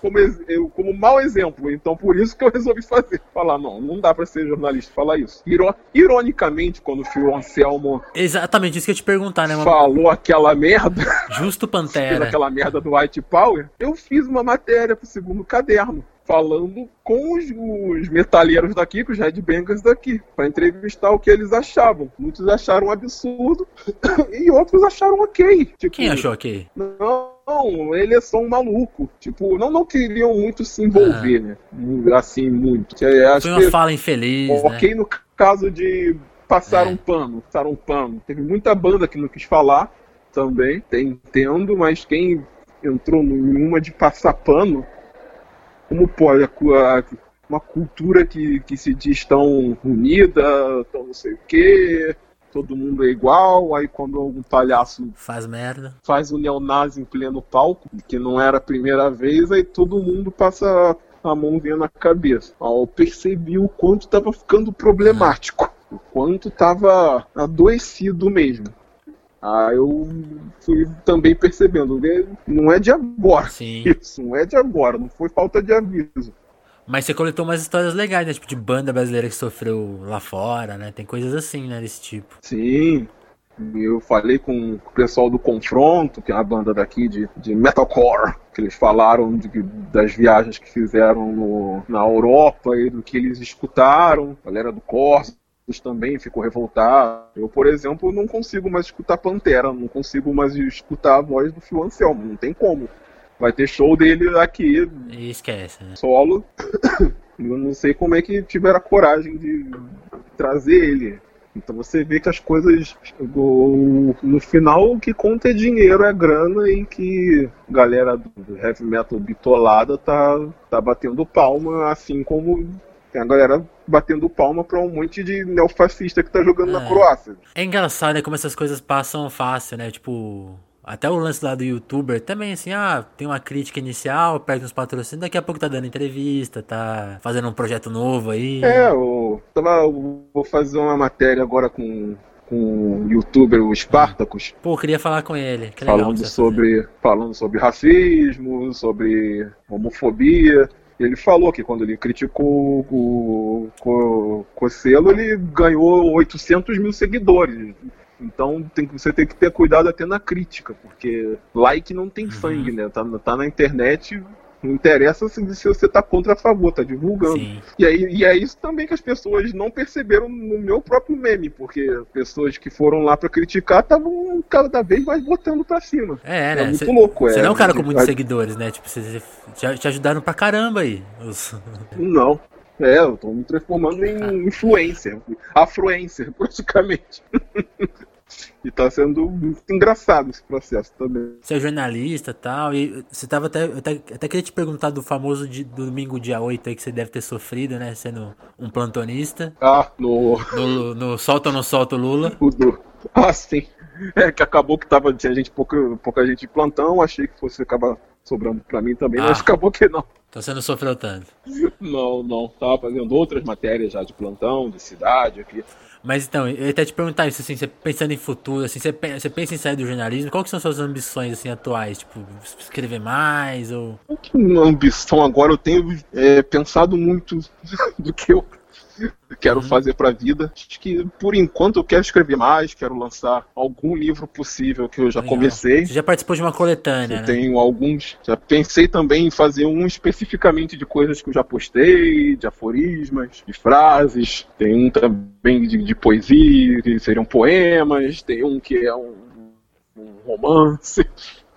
como, eu, como mau exemplo. Então, por isso que eu resolvi fazer. Falar, não, não dá para ser jornalista falar isso. Iro, ironicamente, quando o Phil Anselmo. Exatamente, isso que eu te perguntar, né? Falou aquela merda. Justo Pantera. aquela merda do White Power. Eu fiz uma matéria pro segundo caderno falando com os, os metaleiros daqui, com os headbangers daqui, para entrevistar o que eles achavam. Muitos acharam absurdo e outros acharam ok. Tipo, Quem achou ok? Não, ele é só um maluco. Tipo, não, não queriam muito se envolver, ah. né? Assim, muito. Foi uma fala infeliz. Ok, né? no caso de passar é. um pano, passar um pano. Teve muita banda que não quis falar também, entendo, mas quem entrou numa de passar pano como pode uma cultura que, que se diz tão unida, tão não sei o quê, todo mundo é igual, aí quando algum palhaço faz merda, faz um neonazi em pleno palco, que não era a primeira vez, aí todo mundo passa a mãozinha na cabeça. Aí eu percebi o quanto estava ficando problemático, o quanto estava adoecido mesmo. Aí eu fui também percebendo, né? não é de agora. Sim. Isso, não é de agora, não foi falta de aviso. Mas você coletou umas histórias legais, né? Tipo, de banda brasileira que sofreu lá fora, né? Tem coisas assim, né? Desse tipo. Sim. Eu falei com o pessoal do Confronto, que é uma banda daqui de, de metalcore, que eles falaram de, das viagens que fizeram no, na Europa e do que eles escutaram. A galera do Corsa também ficou revoltado. Eu, por exemplo, não consigo mais escutar Pantera, não consigo mais escutar a voz do Phil Anselmo, não tem como. Vai ter show dele aqui. Esquece, né? Solo. Eu não sei como é que tiveram a coragem de trazer ele. Então você vê que as coisas. No final, o que conta é dinheiro, é grana, e que a galera do heavy metal bitolada tá, tá batendo palma, assim como a galera batendo palma pra um monte de neofascista que tá jogando é. na Croácia. É engraçado, né? Como essas coisas passam fácil, né? Tipo, até o lance lá do youtuber também, assim, ah, tem uma crítica inicial, perde uns patrocínios, daqui a pouco tá dando entrevista, tá fazendo um projeto novo aí. É, eu, eu vou fazer uma matéria agora com, com o youtuber, o Spartacus. Pô, queria falar com ele. Falando sobre falando sobre racismo, sobre homofobia. Ele falou que quando ele criticou o, o, ele ganhou 800 mil seguidores. Então tem, você tem que ter cuidado até na crítica, porque like não tem uhum. sangue, né? Tá, tá na internet, não interessa se, se você tá contra a favor, tá divulgando. E, aí, e é isso também que as pessoas não perceberam no meu próprio meme, porque pessoas que foram lá para criticar estavam cada vez mais botando pra cima. É, é né? É muito cê, louco, é. Você não é um cara com muitos seguidores, né? Tipo, vocês te ajudaram pra caramba aí. Os... Não. É, eu tô me transformando em ah. influencer, afluencer, praticamente. E tá sendo muito engraçado esse processo também. Você é jornalista e tal, e você tava até. Eu até, até queria te perguntar do famoso de, domingo dia 8 aí que você deve ter sofrido, né? Sendo um plantonista. Ah, no. No, no Solta ou não solta o Lula? Ah, sim. É que acabou que tava, tinha gente, pouca, pouca gente de plantão, achei que fosse acabar sobrando pra mim também, ah. mas acabou que não. Então você não sofreu tanto? Não, não. Tava fazendo outras matérias já de plantão, de cidade aqui. Mas então, eu até te perguntar isso, assim, você pensando em futuro, assim, você, você pensa em sair do jornalismo, quais são suas ambições, assim, atuais? Tipo, escrever mais, ou... Uma ambição agora, eu tenho é, pensado muito do que eu quero uhum. fazer para a vida. Acho que por enquanto eu quero escrever mais, quero lançar algum livro possível que eu já Legal. comecei. Você já participou de uma coletânea, eu né? Tenho alguns. Já pensei também em fazer um especificamente de coisas que eu já postei, de aforismas, de frases. Tem um também de, de poesia, que seriam poemas. Tem um que é um, um romance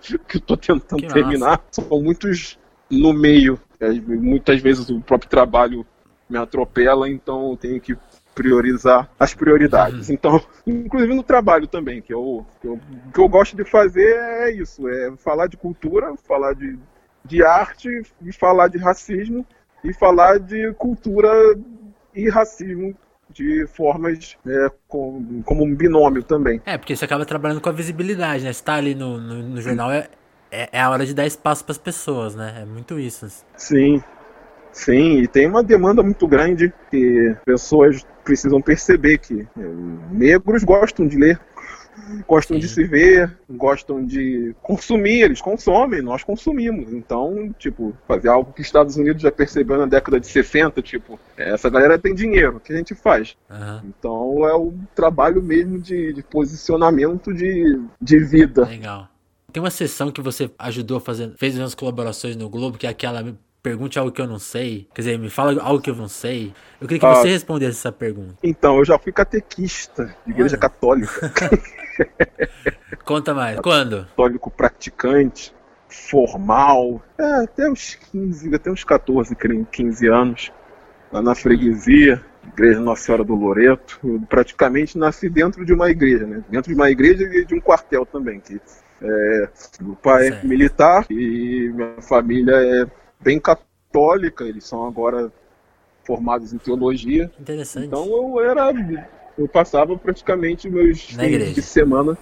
que eu tô tentando que terminar. Massa. São muitos no meio. É, muitas vezes o próprio trabalho me atropela, então eu tenho que priorizar as prioridades. Uhum. Então, inclusive no trabalho também, que eu, que eu, que eu gosto de fazer é isso, é falar de cultura, falar de, de arte e falar de racismo e falar de cultura e racismo de formas é, com, como um binômio também. É, porque você acaba trabalhando com a visibilidade, né? Você tá ali no, no, no jornal, é, é, é a hora de dar espaço para as pessoas, né? É muito isso. Sim, Sim, e tem uma demanda muito grande que pessoas precisam perceber que é, negros gostam de ler, gostam Sim. de se ver, gostam de consumir, eles consomem, nós consumimos. Então, tipo, fazer algo que os Estados Unidos já percebeu na década de 60, tipo, essa galera tem dinheiro, o que a gente faz? Uhum. Então é o trabalho mesmo de, de posicionamento de, de vida. Legal. Tem uma sessão que você ajudou a fazer, fez umas colaborações no Globo, que é aquela pergunte algo que eu não sei. Quer dizer, me fala algo que eu não sei. Eu queria que ah, você respondesse essa pergunta. Então, eu já fui catequista de igreja Olha. católica. Conta mais. Quando? Católico praticante, formal. É, até uns 15, até uns 14, 15 anos. Lá na freguesia, igreja Nossa Senhora do Loreto. Eu praticamente nasci dentro de uma igreja, né? Dentro de uma igreja e de um quartel também. Que, é, meu pai é militar e minha família é bem católica, eles são agora formados em teologia. Interessante. Então eu era. Eu passava praticamente meus fins de semana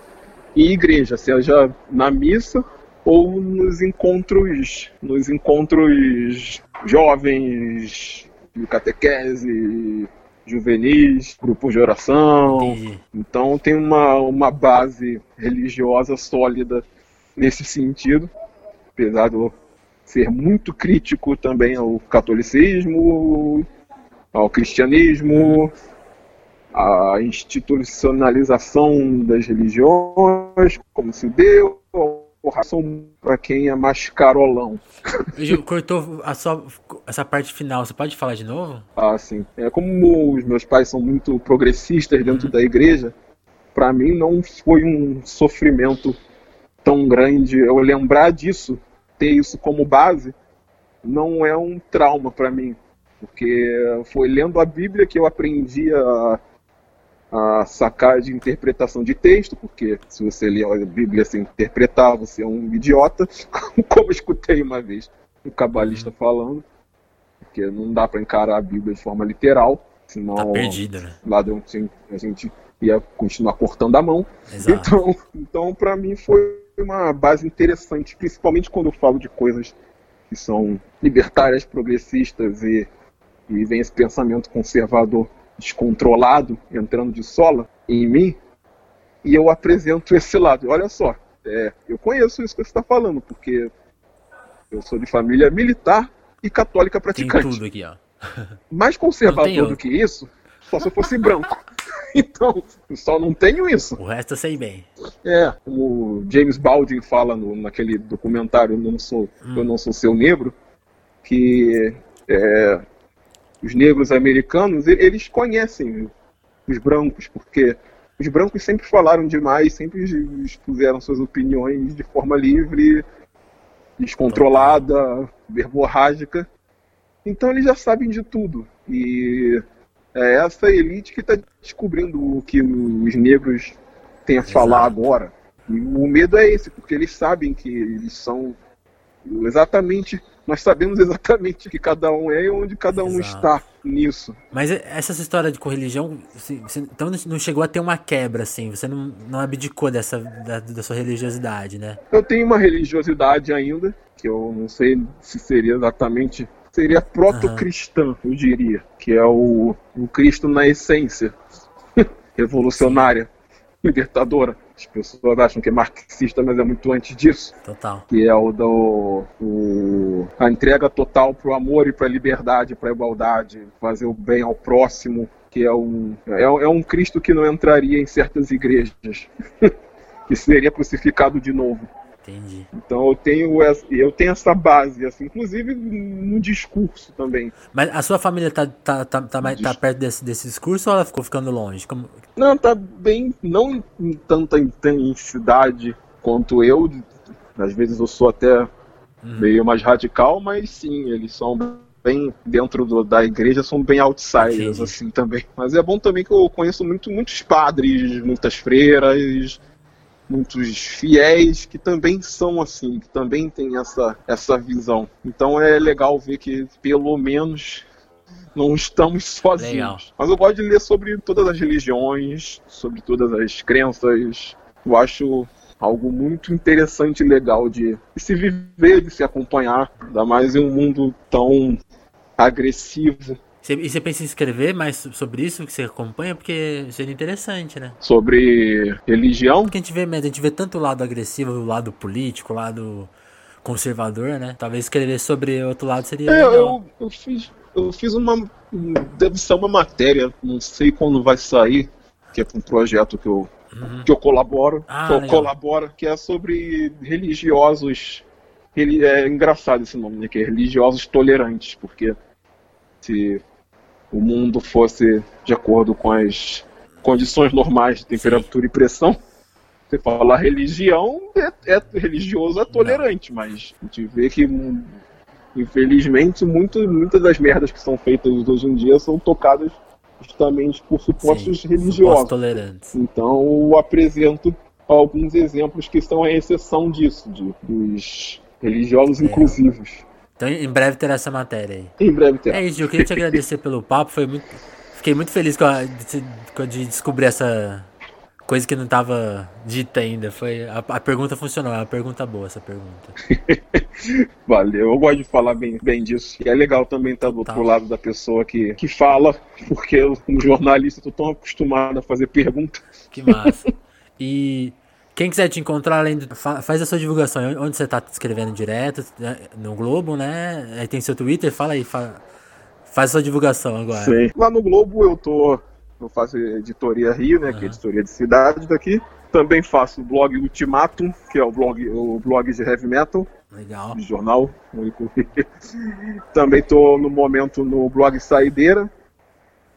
em igreja, seja na missa ou nos encontros, nos encontros jovens de catequese, juvenis, grupos de oração. Entendi. Então tem uma, uma base religiosa sólida nesse sentido, apesar de eu ser muito crítico também ao catolicismo, ao cristianismo, à institucionalização das religiões, como se deu, ração para quem é mais carolão. Cortou a sua, essa parte final, você pode falar de novo? Ah, sim. É, como os meus pais são muito progressistas dentro uhum. da igreja, para mim não foi um sofrimento tão grande. Eu lembrar disso, ter isso como base, não é um trauma para mim. Porque foi lendo a Bíblia que eu aprendi a a sacar de interpretação de texto, porque se você lê a Bíblia sem interpretar, você é um idiota, como eu escutei uma vez um cabalista uhum. falando, porque não dá para encarar a Bíblia de forma literal, senão tá perdida, né? a gente ia continuar cortando a mão. Exato. Então, então para mim foi uma base interessante, principalmente quando eu falo de coisas que são libertárias, progressistas e, e vem esse pensamento conservador descontrolado, entrando de sola em mim, e eu apresento esse lado. Olha só, é, eu conheço isso que você está falando, porque eu sou de família militar e católica praticante. Tem tudo aqui, ó. Mais conservador do que isso, só se eu fosse branco. Então, só não tenho isso. O resto eu sei bem. É, como James Baldwin fala no, naquele documentário Eu Não Sou, hum. eu não sou Seu Negro, que é, os negros americanos, eles conhecem os brancos, porque os brancos sempre falaram demais, sempre expuseram suas opiniões de forma livre, descontrolada, verborrágica. Então eles já sabem de tudo. E é essa elite que está descobrindo o que os negros têm a falar agora. E o medo é esse, porque eles sabem que eles são exatamente nós sabemos exatamente o que cada um é e onde cada um Exato. está nisso. Mas essa história de correligião, você, então não chegou a ter uma quebra, assim, você não, não abdicou dessa, da, da sua religiosidade, né? Eu tenho uma religiosidade ainda, que eu não sei se seria exatamente seria proto-cristã, eu diria, que é o, o Cristo na essência, revolucionária, libertadora. As pessoas acham que é marxista, mas é muito antes disso. Total. Que é o do o, a entrega total pro amor e pra liberdade, pra igualdade, fazer o bem ao próximo, que é um, é, é um Cristo que não entraria em certas igrejas, que seria crucificado de novo. Entendi. Então eu tenho, essa, eu tenho essa base, assim, inclusive no discurso também. Mas a sua família tá, tá, tá, tá, mais, tá perto desse, desse discurso ou ela ficou ficando longe? Como... Não, tá bem, não em tanta intensidade quanto eu. Às vezes eu sou até uhum. meio mais radical, mas sim, eles são bem dentro do, da igreja, são bem outsiders, Entendi. assim, também. Mas é bom também que eu conheço muito, muitos padres, muitas freiras, muitos fiéis que também são assim, que também têm essa, essa visão. Então é legal ver que pelo menos não estamos sozinhos. Legal. Mas eu gosto de ler sobre todas as religiões, sobre todas as crenças. Eu acho algo muito interessante e legal de, de se viver, de se acompanhar, ainda mais em um mundo tão agressivo e você pensa em escrever mais sobre isso que você acompanha? Porque seria interessante, né? Sobre religião? Porque a gente vê, a gente vê tanto o lado agressivo, o lado político, o lado conservador, né? Talvez escrever sobre outro lado seria. É, eu, eu, fiz, eu fiz uma. Deve ser uma matéria, não sei quando vai sair, que é um projeto que eu, uhum. que eu colaboro. Ah, que eu colaboro, que é sobre religiosos. É engraçado esse nome, né? Que é religiosos tolerantes, porque se o mundo fosse de acordo com as condições normais de temperatura Sim. e pressão, você fala religião, é, é religioso, é tolerante, Não. mas a gente vê que infelizmente muito, muitas das merdas que são feitas hoje em dia são tocadas justamente por supostos Sim, religiosos. tolerantes. Então eu apresento alguns exemplos que são a exceção disso, de, dos religiosos é. inclusivos. Então em breve terá essa matéria aí. Em breve terá. É isso, eu queria te agradecer pelo papo, foi muito. Fiquei muito feliz com a, de, de descobrir essa coisa que não tava dita ainda. Foi, a, a pergunta funcionou, é uma pergunta boa essa pergunta. Valeu, eu gosto de falar bem, bem disso. E é legal também estar do outro Tá. lado da pessoa que, que fala, porque eu, como jornalista, tô tão acostumado a fazer perguntas. Que massa. e quem quiser te encontrar, além do, fa- faz a sua divulgação. Onde você tá escrevendo direto? né, No Globo, né? Aí tem seu Twitter, fala aí, fa- faz a sua divulgação agora. Sim. Lá no Globo eu tô. Eu faço editoria Rio, né? Que é editoria de cidade daqui. Também faço o blog Ultimatum, que é o blog, o blog de heavy metal, Legal. de jornal. único. Também tô no momento no blog Saideira,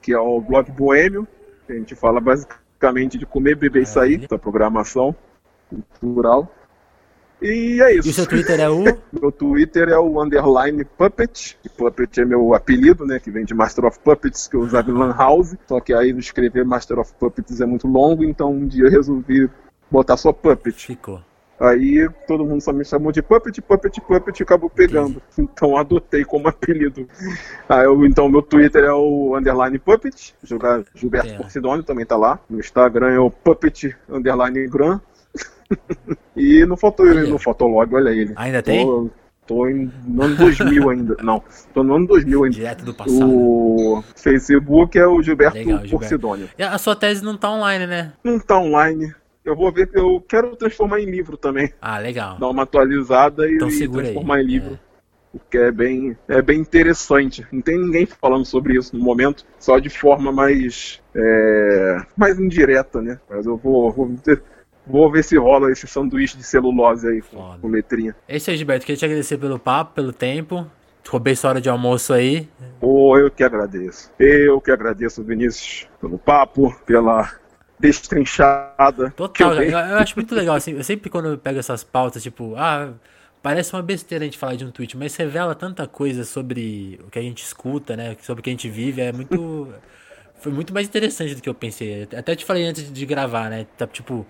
que é o blog boêmio, que a gente fala basicamente de comer, beber e sair, da programação cultural. E é isso. E o seu Twitter é o. Meu Twitter é o underline Puppet. E Puppet é meu apelido, né? Que vem de Master of Puppets, que eu usava em Lan House. Só que aí escrever Master of Puppets é muito longo, então um dia eu resolvi botar só Puppet. Ficou. Aí todo mundo só me chamou de Puppet, Puppet, Puppet e acabou pegando. Então adotei como apelido. Aí eu, então meu Twitter é o underline Puppet. Jogar Gilberto É. Porcidônio também tá lá. No Instagram é o Puppet underline Gran. e no, foto, Olha. no Fotolog, olha ele. Ainda tem? Tô, tô em, no ano 2000 ainda. Não, tô no ano 2000 ainda. Direto do passado. O Facebook é o Gilberto Legal, Gilberto. Porcidônio. A sua tese não tá online, né? Não tá online. Eu vou ver, eu quero transformar em livro também. Ah, legal. Dar uma atualizada e, Então segura aí. transformar em livro. É. Porque é bem, é bem interessante. Não tem ninguém falando sobre isso no momento, só de forma mais, é, mais indireta, né? Mas eu vou, vou, ter- vou ver se rola esse sanduíche de celulose aí com, Foda. com letrinha. É isso aí, Gilberto. Queria te agradecer pelo papo, pelo tempo. Roubei sua hora de almoço aí. Pô, eu que agradeço. Eu que agradeço, Vinícius, pelo papo, pela destrinchada. Total, eu, eu acho muito legal, assim, eu sempre quando eu pego essas pautas, tipo, ah, parece uma besteira a gente falar de um tweet, mas revela tanta coisa sobre o que a gente escuta, né, sobre o que a gente vive, é muito, foi muito mais interessante do que eu pensei, até te falei antes de gravar, né, tá, tipo,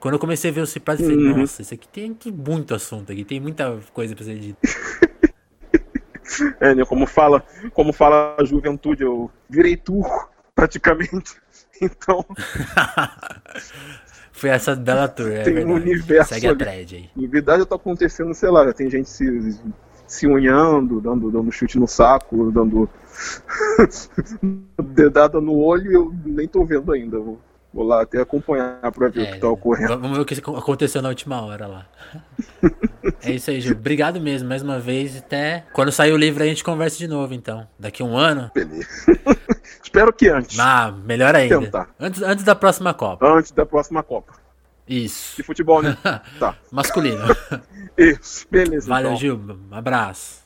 quando eu comecei a ver o Ciprado, eu falei, Uhum. nossa, isso aqui tem muito assunto aqui, tem muita coisa pra ser dita. É, né, como fala, como fala a juventude, eu virei turco, praticamente. Então, Foi essa bela tour, é Tem um verdade. universo Segue a ali. thread aí. na verdade, tá acontecendo, sei lá, tem gente se, se unhando, dando, dando chute no saco, dando dedada no olho e eu nem tô vendo ainda. Vou, vou lá até acompanhar pra ver o que tá ocorrendo. É, Vamos ver o que aconteceu na última hora lá. É isso aí, Gil. Obrigado mesmo, mais uma vez. Até quando sair o livro a gente conversa de novo, então. Daqui um ano. Beleza. Espero que antes. Ah, melhor ainda. Tentar. Antes, antes da próxima Copa. Antes da próxima Copa. Isso. De futebol, né? tá. Masculino. Isso. Beleza. Valeu, então. Gil. Um abraço.